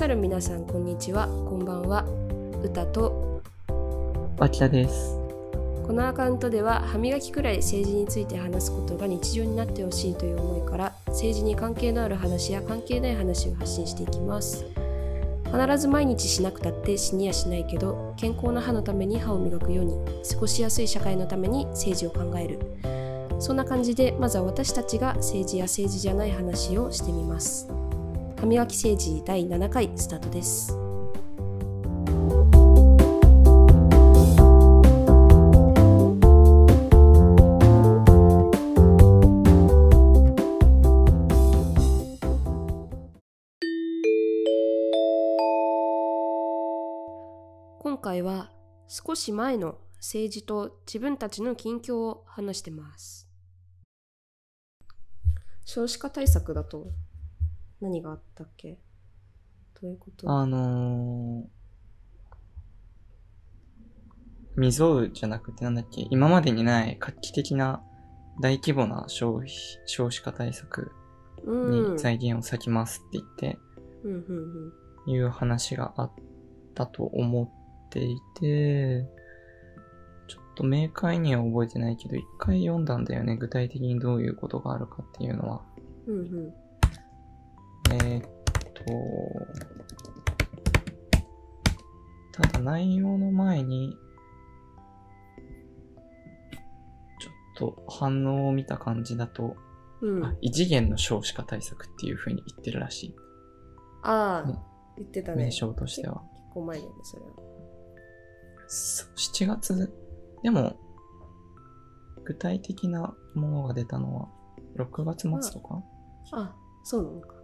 さる皆さんこんにちは。こんばんは。歌と。です。このアカウントでは歯磨きくらい政治について話すことが日常になってほしいという思いから政治に関係のある話や関係ない話を発信していきます。必ず毎日しなくたって死にやしないけど健康な歯のために歯を磨くように過ごしやすい社会のために政治を考える。そんな感じでまずは私たちが政治や政治じゃない話をしてみます歯磨き政治第7回スタートです。今回は少し前の政治と自分たちの近況を話してます。少子化対策だと何があったっけ？どういうこと？あのー、未曾有じゃなくてなんだっけ、今までにない画期的な大規模な消費、少子化対策うん。に財源を割きますって言って、うんうんいう話があったと思っていて、ちょっと明快には覚えてないけど、一回読んだんだよね。具体的にどういうことがあるかっていうのは。うんうんうんえーっと、ただ内容の前に、ちょっと反応を見た感じだと、うん。あ異次元の少子化対策っていう風に言ってるらしい。ああ、ね。言ってたね。名称としては。結構前だよねそれはそう7月、でも、具体的なものが出たのは、6月末とか？あそうなのか。だ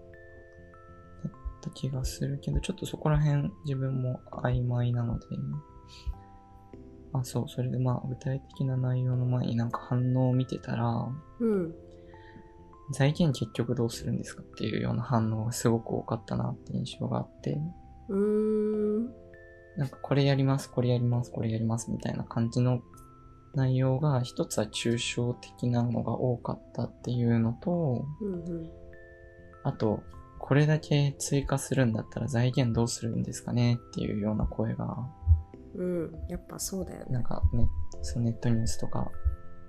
った気がするけど、ちょっとそこら辺自分も曖昧なので、あ、そう、それでまあ具体的な内容の前になんか反応を見てたら、うん。財源結局どうするんですかっていうような反応がすごく多かったなって印象があって、うーん。なんかこれやります、これやります、これやりますみたいな感じの内容が一つは抽象的なのが多かったっていうのと、うんうん。あと、これだけ追加するんだったら財源どうするんですかねっていうような声が、うんやっぱそうだよね。なんかね、そのネットニュースとか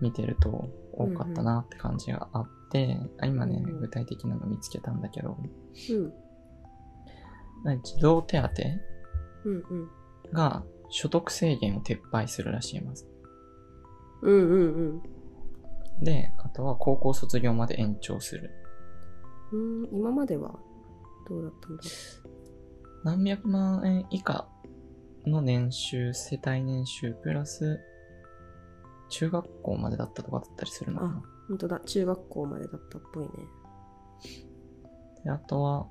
見てると多かったなって感じがあって、あ今ねうんうん、具体的なの見つけたんだけど、うん。児童手当うんうん。が所得制限を撤廃するらしいます。うんうんうん。で、あとは高校卒業まで延長する。うん今まではどうだったんだ何百万円以下の年収、世帯年収プラス中学校までだったとかだったりするのかな。本当だ中学校までだったっぽいねであとは、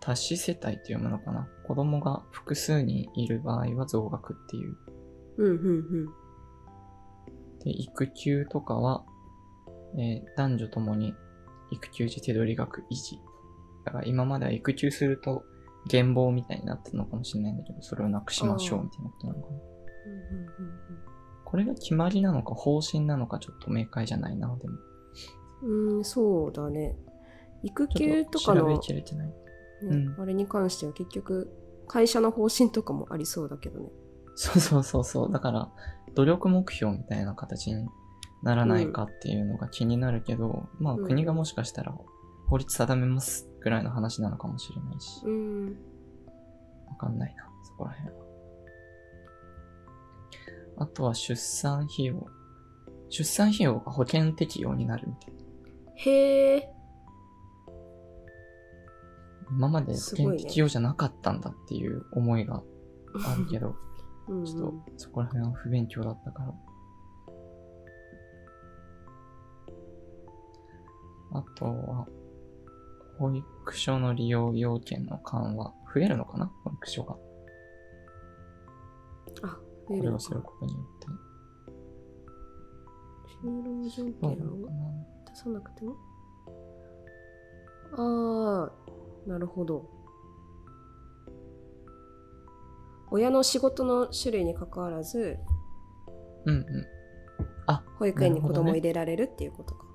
多子世帯って読むのかな。子供が複数人いる場合は増額っていう。うんうんで、育休とかは、えー男女ともに育休時手取り額維持。だから今までは育休すると減俸みたいになってたのかもしれないんだけど、それをなくしましょうみたいなことなのかな。これが決まりなのか方針なのかちょっと明快じゃないな、でも。うんそうだね育休っと調べとかの、きれてない。ねうんあれに関しては結局会社の方針とかもありそうだけどねそうそうそうそう。だから、努力目標みたいな形にならないかっていうのが気になるけど、まあうん国がもしかしたら法律定めますぐらいの話なのかもしれないし、うんわかんないな、そこら辺は。あとは出産費用。出産費用が保険適用になるみたいな。へえ今まで保険適用じゃなかったんだっていう思いがあるけど、うんちょっとそこら辺は不勉強だったから。あとは、保育所の利用要件の緩和。増えるのかな？保育所が。あこれをすることによって。就労条件をなのかな出さなくてもああなるほど親の仕事の種類に関わらずうんうん。あ、保育園に子なるほどね供を入れられるっていうことか、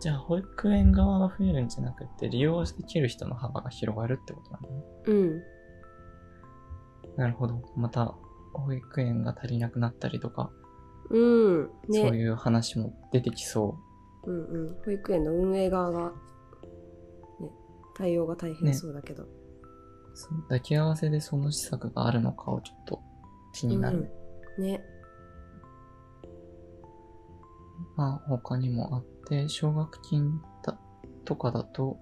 じゃあ、保育園側が増えるんじゃなくて、利用できる人の幅が広がるってことなんだね。うん。なるほど。また、保育園が足りなくなったりとか、うん。ね。そういう話も出てきそうんうん。保育園の運営側が、ね、対応が大変そうだけど。う。そう抱き合わせでその施策があるのかをちょっと気になる。うん。ね。まあ、他にもあって、奨学金だとかだと、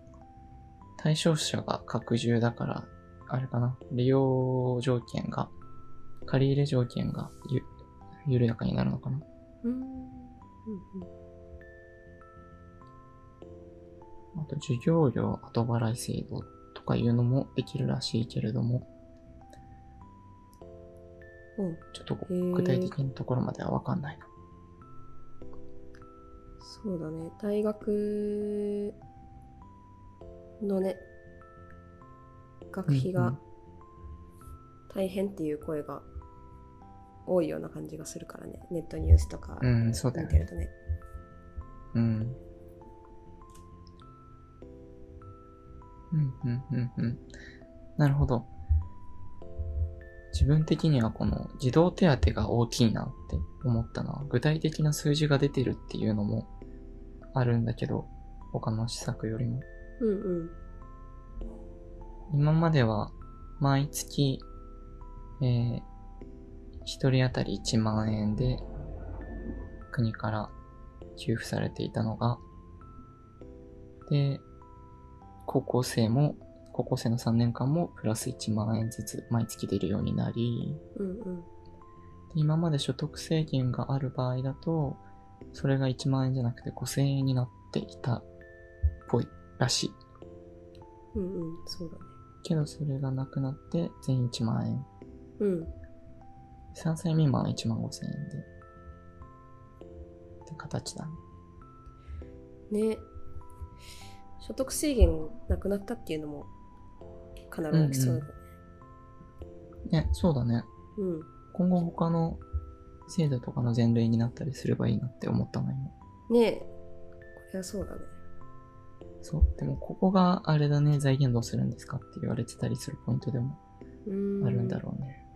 対象者が拡充だから、あれかな、利用条件が、借り入れ条件がゆ緩やかになるのかな。うん。うんあと、授業料後払い制度とかいうのもできるらしいけれども、うん。おちょっと具体的なところまではわかんないな。そうだね。大学のね、学費がうんうん大変っていう声が多いような感じがするからね。ネットニュースとか。見てるとね。うん。うん、うん、うん、うん。なるほど。自分的にはこの児童手当が大きいなって思ったな。具体的な数字が出てるっていうのもあるんだけど、他の施策よりも。うんうん。今までは毎月、えー、一人当たり1万円で国から給付されていたのが、で、高校生も、高校生の3年間もプラス1万円ずつ毎月出るようになり、うんうん。で今まで所得制限がある場合だと、それが1万円じゃなくて5000円になっていたっぽいらしい。うんうん。そうだね。けどそれがなくなって全員1万円。うん。3歳未満は1万5千円で。って形だね。ね。所得制限なくなったっていうのもかなり大きそうだね。ね、そうだね。うん、今後他の制度とかの前例になったりすればいいなって思ったの今。ねえ。これはそうだね。そう。でもここがあれだね、財源どうするんですかって言われてたりするポイントでも。あるんだろうね。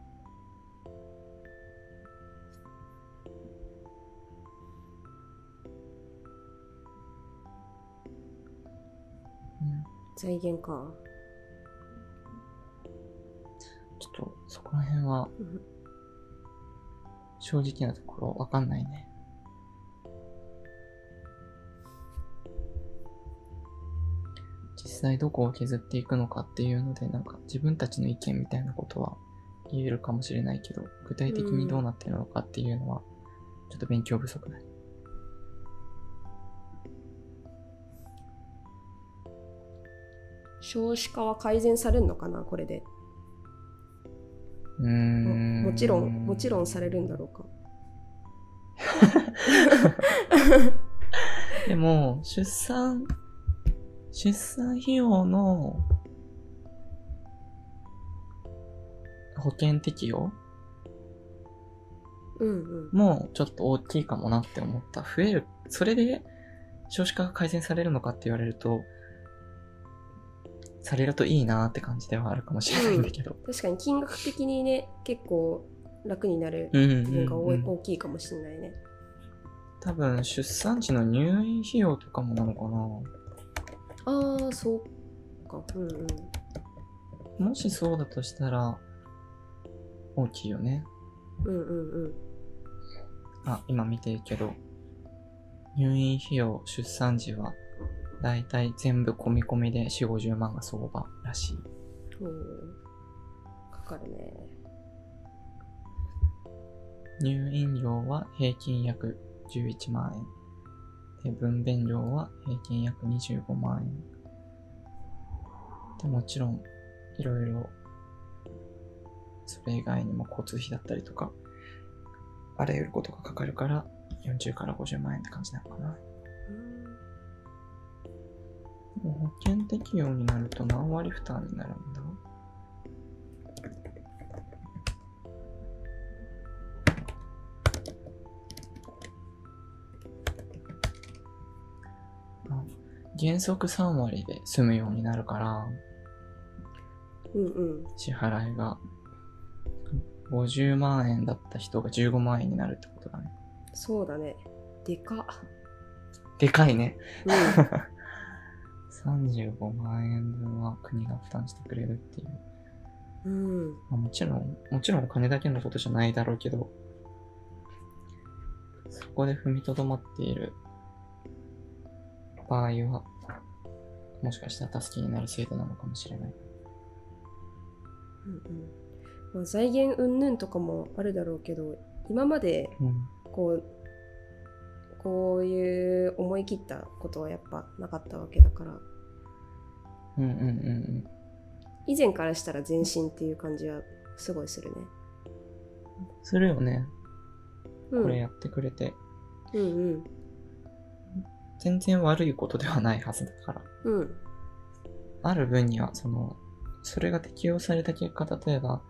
うん。財源か。とそこら辺は正直なところわかんないね。実際どこを削っていくのかっていうので、なんか自分たちの意見みたいなことは言えるかもしれないけど、具体的にどうなってるのかっていうのは、ちょっと勉強不足だ。少子化は改善されるのかな、これで。うーん。もちろん、もちろんされるんだろうか。でも、出産、出産費用の保険適用うんうん。もちょっと大きいかもなって思った。増える。それで少子化が改善されるのかって言われると、されるといいなって感じではあるかもしれないんだけど。確かに金額的にね、結構楽になるうんうん部分がうん大きいかもしれないね。多分出産時の入院費用とかもなのかああ、そうか。うんうん。なもしそうだとしたら、大きいよね。うんうんうん。あ、今見てるけど、入院費用、出産時は、だいたい全部込み込みで4、50万が相場らしい。おーかかるね。入院料は平均約11万円。で、分娩料は平均約25万円。で、もちろん、いろいろ、それ以外にも交通費だったりとか、あらゆることがかかるから、40から50万円って感じなのかな。保険適用になると何割負担になるんだ？あ原則3割で済むようになるから、うんうん支払いが。50万円だった人が15万円になるってことだね。そうだねでかっでかいね。う 35万円分は国が負担してくれるっていう。んうんまあ、もちろん、もちろんお金だけのことじゃないだろうけど、そこで踏みとどまっている場合は、もしかしたら助けになる制度なのかもしれない。うんうんまあ、財源云々とかもあるだろうけど今までうん。こうこういう思い切ったことはやっぱなかったわけだからうんうんうん以前からしたら前進っていう感じはすごいするね。うん。するよね。うん、これやってくれて。うんうん全然悪いことではないはずだから。うんある分には、その、それが適用された結果、例えば、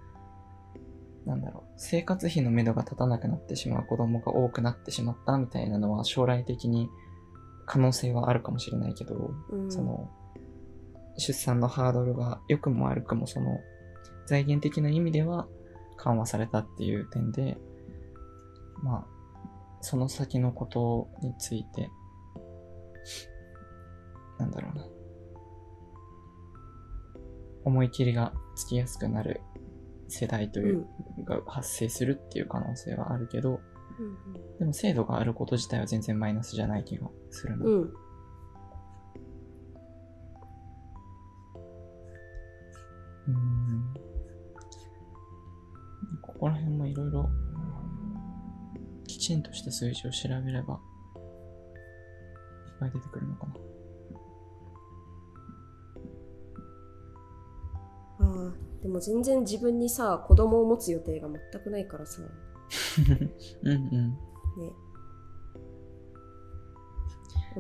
なんだろう、生活費の目処が立たなくなってしまう子供が多くなってしまったみたいなのは将来的に可能性はあるかもしれないけど、うんその、出産のハードルが良くも悪くもその、財源的な意味では緩和されたっていう点で、まあ、その先のことについて、なんだろうな。思い切りがつきやすくなる世代という、が発生するっていう可能性はあるけど、でも制度があること自体は全然マイナスじゃない気がするな。うんうんここら辺もいろいろきちんとした数字を調べればいっぱい出てくるのかな。ああでも全然自分にさ子供を持つ予定が全くないからさねうんうん。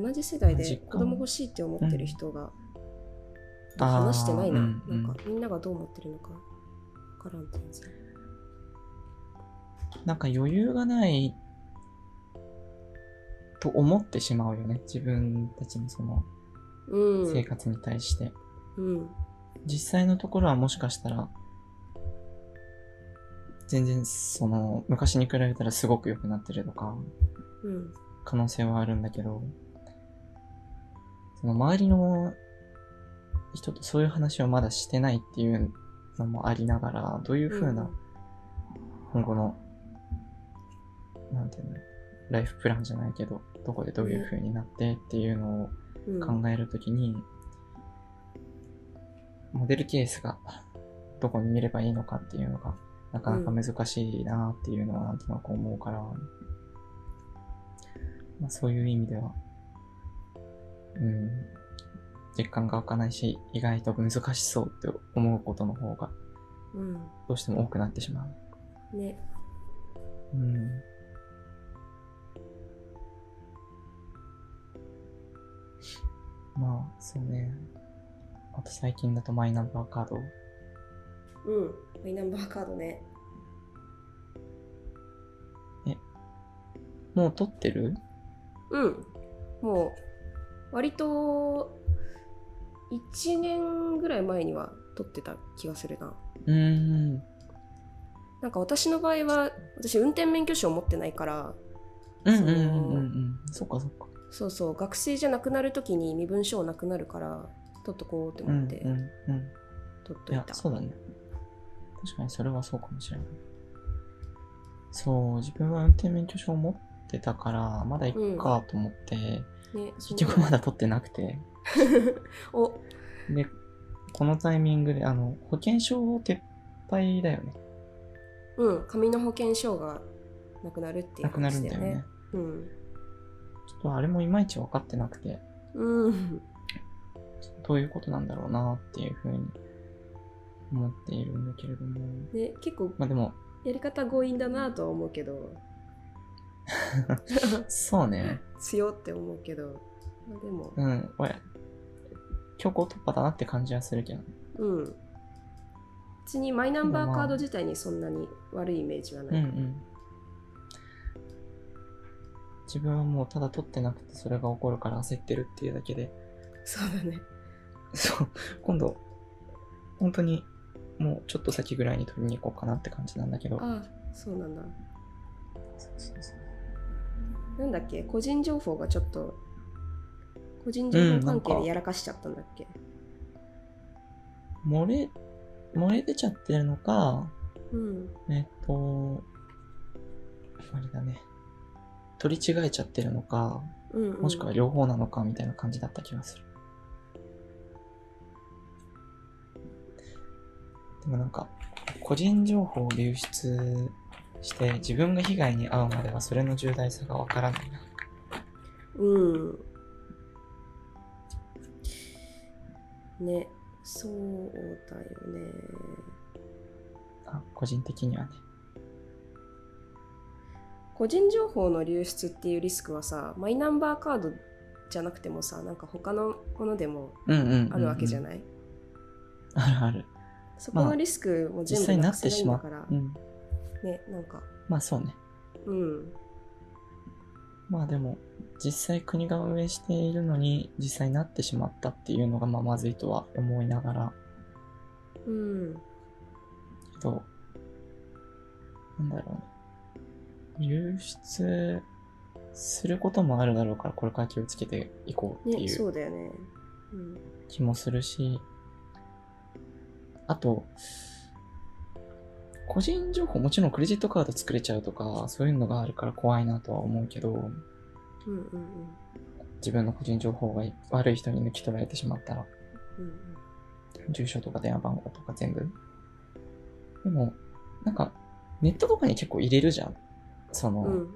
同じ世代で子供欲しいって思ってる人が、ー話してないな、うんうん。なんかみんながどう思ってるのかわからん全然なんか余裕がないと思ってしまうよね。自分たちのそのうん。生活に対して。うん。実際のところはもしかしたら、全然その昔に比べたらすごく良くなってるとか、うん。可能性はあるんだけど、その周りの人とそういう話をまだしてないっていうのもありながら、どういう風な今後の、なんていうの、ライフプランじゃないけど、どこでどういう風になってっていうのをうん。考えるときに、モデルケースがどこに見ればいいのかっていうのが、なかなか難しいなっていうのはなんとなく思うから、まあ、そういう意味では、うん、実感が湧かないし、意外と難しそうって思うことの方がうんどうしても多くなってしまう。ねうん。まあ、そうね。あと最近だとマイナンバーカード。うんマイナンバーカードねもう取ってる？うんもう割と1年ぐらい前には取ってた気がするなうーん。なんか私の場合は私運転免許証持ってないからうんうんうんうんうん。そっかそっか。そうそう学生じゃなくなる時に身分証なくなるから取っとこうってうん思ってうんうん。いや、取っといた、そうだね。確かにそれはそうかもしれない。そう、自分は運転免許証持ってたから、まだ行くかと思って、ね、結局まだ取ってなくて。お。で、このタイミングで、あの、保険証撤廃だよね。うん紙の保険証がなくなるっていうなくなる話だよねんだよね。うん。ちょっとあれもいまいち分かってなくて、うん。どういうことなんだろうなっていうふうに思っているんだけれども。ね結構まあでも、やり方強引だなとは思うけど。そうね。強って思うけど、まあ、でも。うん、強行突破だなって感じはするけど。うん。別にマイナンバーカード自体にそんなに悪いイメージはうんうない、ん。自分はもうただ取ってなくてそれが起こるから焦ってるっていうだけで、そうだね。そう、今度、本当にもうちょっと先ぐらいに取りに行こうかなって感じなんだけど。ああそうなんだ。そうそうそう。なんだっけ？個人情報がちょっと個人情報関係でやらかしちゃったんだっけ？漏れ、漏れ出ちゃってるのか、うん。えっと、あれだね。取り違えちゃってるのか、うん、うん、もしくは両方なのかみたいな感じだった気がする。でもなんか、個人情報を流出して自分が被害に遭うまではそれの重大さがわからないな。うんねそうだよねあ個人的にはね。個人情報の流出っていうリスクはさマイナンバーカードじゃなくてもさなんか他のものでもあるわけじゃない、あるある。そこのリスクも全部実際にななくせってしまうないんだから、。うん。ねなんかまあそうね。うんまあでも、実際国が運営しているのに実際になってしまったっていうのがまあまずいとは思いながら、うん。けど、なんだろうね。流出することもあるだろうから、これから気をつけていこうってねいそううだよね。うん。気もするし、あと、個人情報もちろんクレジットカード作れちゃうとか、そういうのがあるから怖いなとは思うけど、うんうん自分の個人情報が悪い人に抜き取られてしまったら、うんうん住所とか電話番号とか全部。でも、なんか、ネットとかに結構入れるじゃん。その、うん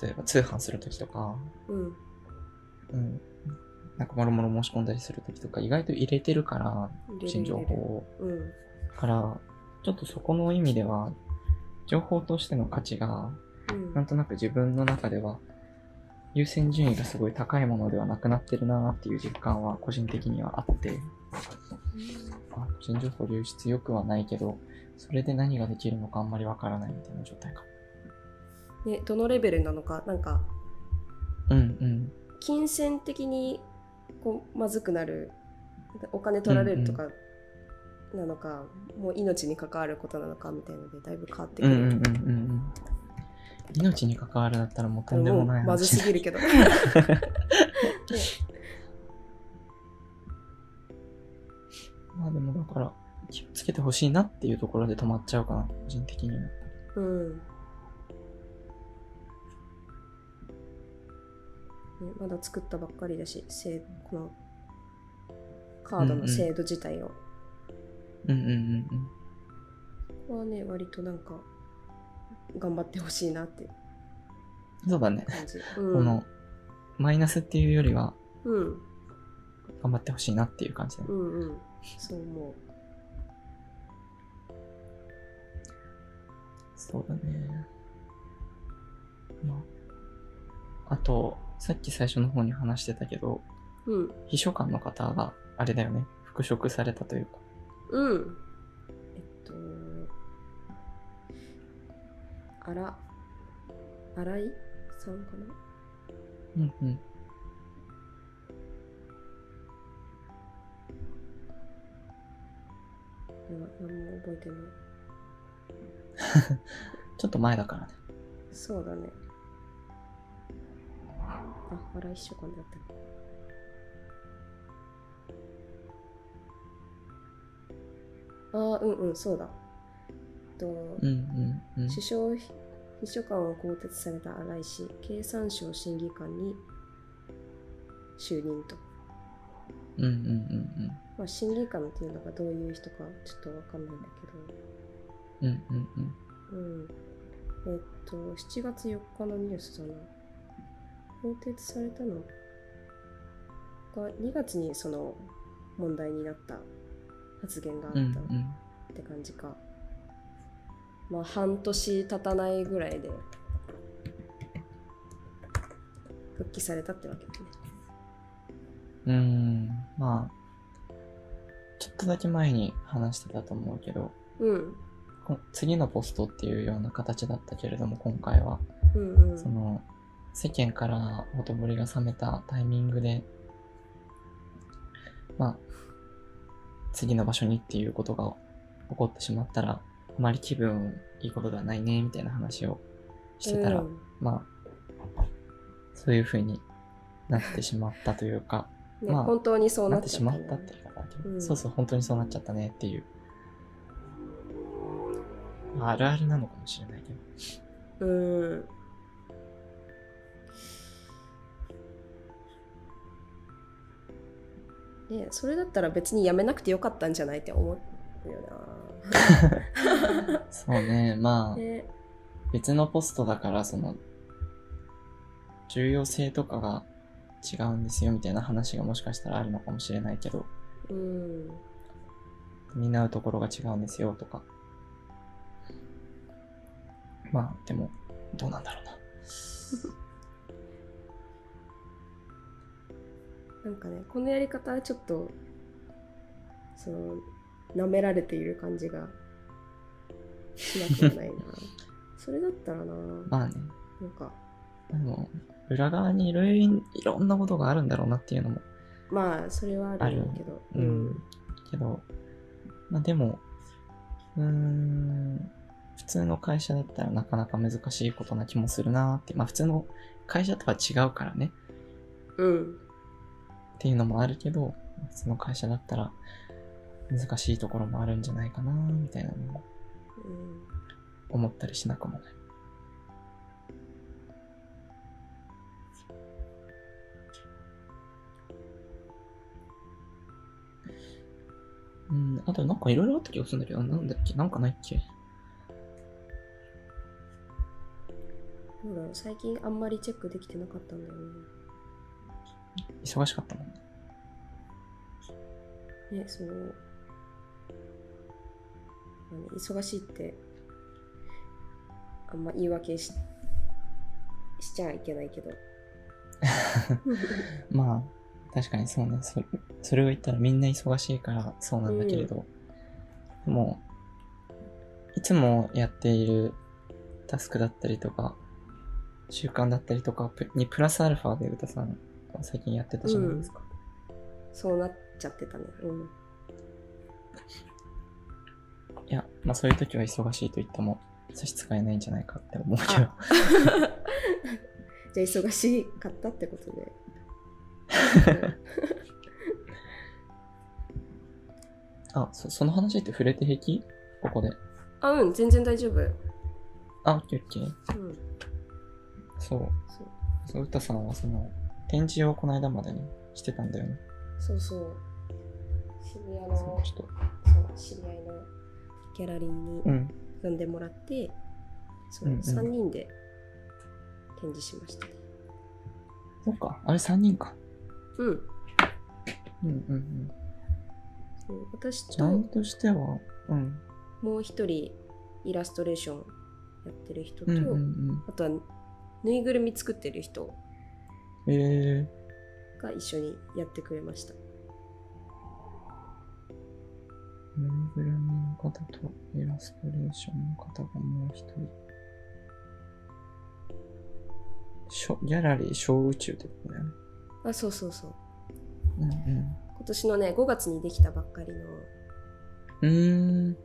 例えば通販するときとか、うんうん。なんか、もろもろ申し込んだりするときとか、意外と入れてるから、個人情報を。うんから、ちょっとそこの意味では、情報としての価値が、うんなんとなく自分の中では、優先順位がすごい高いものではなくなってるなっていう実感は個人的にはあって、あ個人情報流出良くはないけど、それで何ができるのかあんまりわからないみたいな状態かねどのレベルなのかなんかも。うんうん。金銭的にこうまずくなるお金取られるとかなのか、もう命に関わることなのかみたいなのでだいぶ変わってくる、うんうんうん。命に関わるだったらもうとんでもないまず話すぎるけど、ね まあでもだから、気をつけてほしいなっていうところで止まっちゃうかな、個人的には。うん。ね、まだ作ったばっかりだし制このカードの制度自体を、うんうんうんうん。はね割となんか頑張ってほしいなってそうだね。感じ、うん、この、マイナスっていうよりは、うん頑張ってほしいなっていう感じだね。うんうんそう思そうだね。まあ、あと、さっき最初の方に話してたけど、ううん秘書官の方が、あれだよね、復職されたというか。うん。えっとあら新井さんかな？うんうん。何も覚えてない。ちょっと前だからね。そうだね。あ新井秘書官だったあーうんうんそうだと、うんうんうん。首相秘書官を更迭された新井氏経産省審議官に就任と、うんうんうんまあ、審議官っていうのがどういう人かちょっとわかんないんだうん。うんうんうん。けどうんえっと7月4日のニュースだな更迭されたのが2月にその問題になった発言があったうんって感じか、まあ半年経たないぐらいで復帰されたってわけだね。うん。うん。まあ、ちょっとだけ前に話してたと思うけど、うん。こ次のポストっていうような形だったけれども、今回は、うんうん。その、世間からほとぼりが冷めたタイミングでまあ、次の場所にっていうことが起こってしまったら、あまり気分いいことではないね、みたいな話をしてたら、うんまあ、そういう風になってしまったというか、ねまあ本当にそうなってしまったっていうかな、うんそうそう、本当にそうなっちゃったねっていう。まああるあるなのかもしれないけど。うんねそれだったら別にやめなくてよかったんじゃないって思うよ そうね、まな。あ、ね別のポストだから、その、重要性とかが違うんですよみたいな話がもしかしたらあるのかもしれないけど、うん担うところが違うんですよとか。まあ、でも、どうなんだろうな。なんかねこのやり方はちょっとその舐められている感じがしなくはないな。それだったらな。まあね、なんか。でも、裏側にいろいろいろんなことがあるんだろうなっていうのもまあそれはあるんだけどうん。けど、まあでも、うーん、普通の会社だったらなかなか難しいことな気もするなって、まあ普通の会社とは違うからね。うんっていうのもあるけど、普通の会社だったら難しいところもあるんじゃないかなみたいなのもうん思ったりしなくもない。うん、あとなんかいろいろあった気がするんだけど、なんだっけなんかないっけ？どうだろう最近あんまりチェックできてなかったんだよね忙しかったもんね。ねねその何忙しいってあんま言い訳ししちゃいけないけど。まあ、確かにそうね。そそれを言ったらみんな忙しいからそうなんだけれど、でも、いつもやっているタスクだったりとか、習慣だったりとかプにプラスアルファで歌さんは最近やってたじゃないですか。そうなっちゃってたねうんいや、まあそういう時は忙しいと言っても差し支えないんじゃないかって思うけど。じゃあ忙しかったってことで あ、そその話って触れて平気？ここで。あうん全然大丈夫あ、オッケーオッケー。うんそう。そうそう、歌さんはその、展示をこの間までにしてたんだよね。そうそう渋谷のそう、ちょっと。そう知り合いのギャラリーにうん。呼んでもらって、そう、うんうん3人で展示しましたねそっか。あれ3人か。うんうんうんうん。そう私ととしては、うん。もう一人イラストレーションやってる人と、うんうんうん。あとはぬいぐるみ作ってる人えが一緒にやってくれましたー、ぬいぐるみの方とイラストレーションの方がもう一人。しょギャラリー小宇宙ってことだよね。あそうそうそううん今年のね5月にできたばっかりのうん。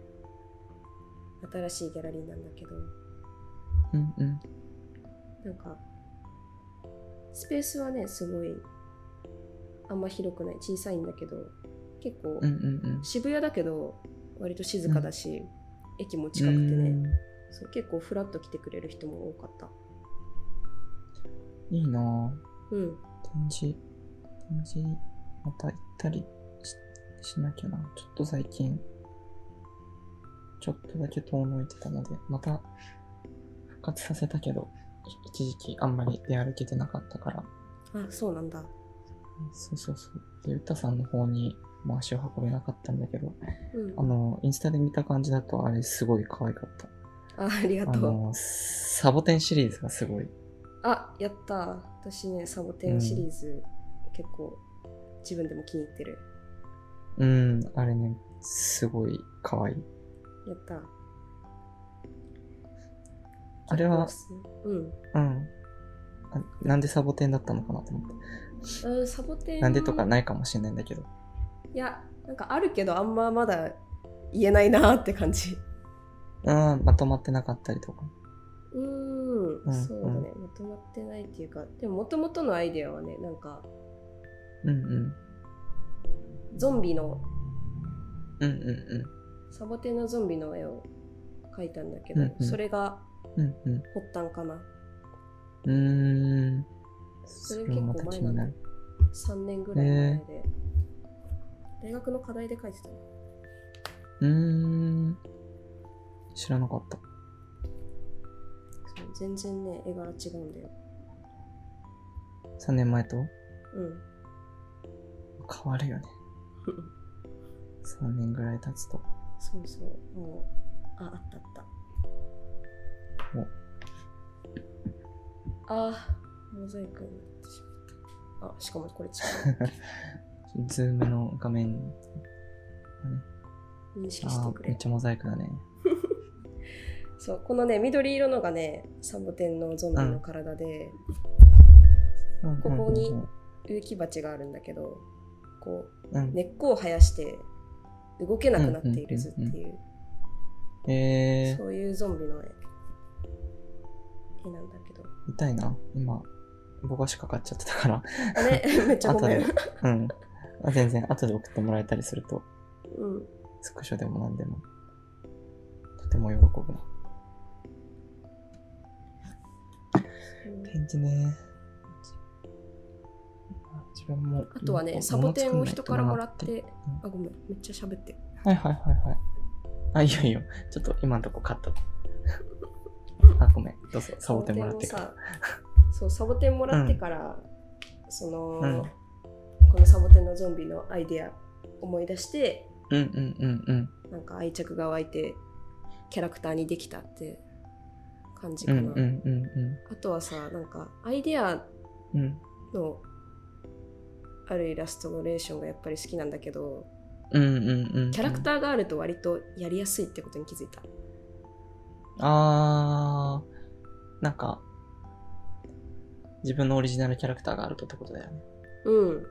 新しいギャラリーなんだけどうんうん。なんかスペースはねすごいあんま広くない小さいんだけど結構、うんうんうん。渋谷だけど割と静かだし、駅も近くてねうんそう結構フラッと来てくれる人も多かったいいなぁ。うん展示、展示、また行ったりししなきゃな。ちょっと最近、ちょっとだけ遠のいてたので、また復活させたけど、い一時期あんまり出歩けてなかったから。あそうなんだそうそうそう。で、歌さんの方にも足を運べなかったんだけど、うんあの、インスタで見た感じだとあれすごい可愛かった。あありがとうあの、サボテンシリーズがすごい。あやった私ねサボテンシリーズ、結構自分でも気に入ってるうん、あれね、すごい可愛い。やったあれは、うんうん。あなんでサボテンだったのかなと思って。うんサボテンなんでとかないかもしれないんだけど。いやなんかあるけどあんままだ言えないなって感じうん、まとまってなかったりとか。うーん、うんそうだねまとまってないっていうかでももともとのアイデアはねなんかうんうん。ゾンビのうんうんサボテンのゾンビの絵を描いたんだけど、うんうんそれがうん。うんうん。発端かなうーん。それ結構それもまた気になる。3年ぐらい前で、大学の課題で描いてたのうーん。知らなかった。そう全然ね絵柄違うんだよ3年前と？うん変わるよね。3年ぐらい経つと。そうそうもうああったあったあーモザイクになってしまったあしかもこれ違う。ズームの画面、認識あしてくれ。ーめっちゃモザイクだね。そうこのね緑色のがねサボテンのゾンビの体で、ここに植木鉢があるんだけどこうん、う根っこを生やして動けなくなっている図っていう,、えー、そういうゾンビの絵絵なんだけど痛いな。今、ぼかしかかっちゃってたから。あれ？めっちゃごめん後でうん。あ全然、後で送ってもらえたりすると、うんスクショでも何でも、とても喜ぶな。展示ね。自分も。あとはねもサボテンを人からもらっ。てとなあごめんめっちゃ喋ってはいはいはいはい。あ、いいよいいよ。ちょっと今のとこカット。あ、ごめん。どうぞ、サボテンもらってから。そうサボテンもらってから、その、うんこのサボテンのゾンビのアイデア思い出してうんうんうんうん。なんか愛着が湧いてキャラクターにできたって感じかな、うんうんうんあとはさなんかアイデアうん。うんのあるイラストレーションがやっぱり好きなんだけどうんうんうん。キャラクターがあると割とやりやすいってことに気づいたあー、なんか、自分のオリジナルキャラクターがあるとってことだよね。うん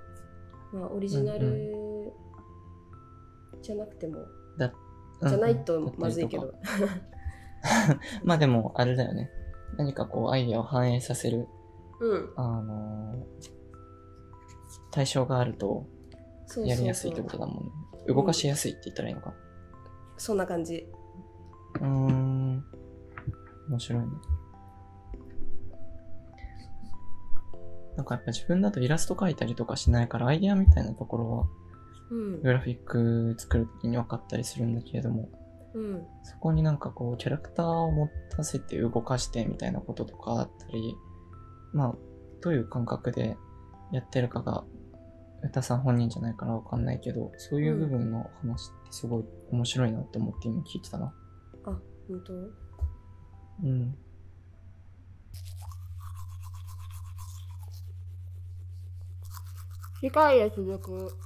まあオリジナうんルじゃなくても、だじゃないとまずいけ。どん まあでも、あれだよね。何かこう、アイデアを反映させる、うんあのー対象があると、そうそうそうやりやすいってことだもんね。動かしやすいって言ったらいいのかそんな感じな。うーん。面白いね。なんかやっぱ自分だとイラスト描いたりとかしないから、アイデアみたいなところは、うんグラフィック作るときに分かったりするんだけれども、うんそこになんかこう、キャラクターを持たせて動かしてみたいなこととかあったり、まあ、どういう感覚でやってるかが、歌さん本人じゃないからわかんないけど、そういう部分の話ってすごい面白いなって思って今聞いてたな。あ本当？うん。次回へ続く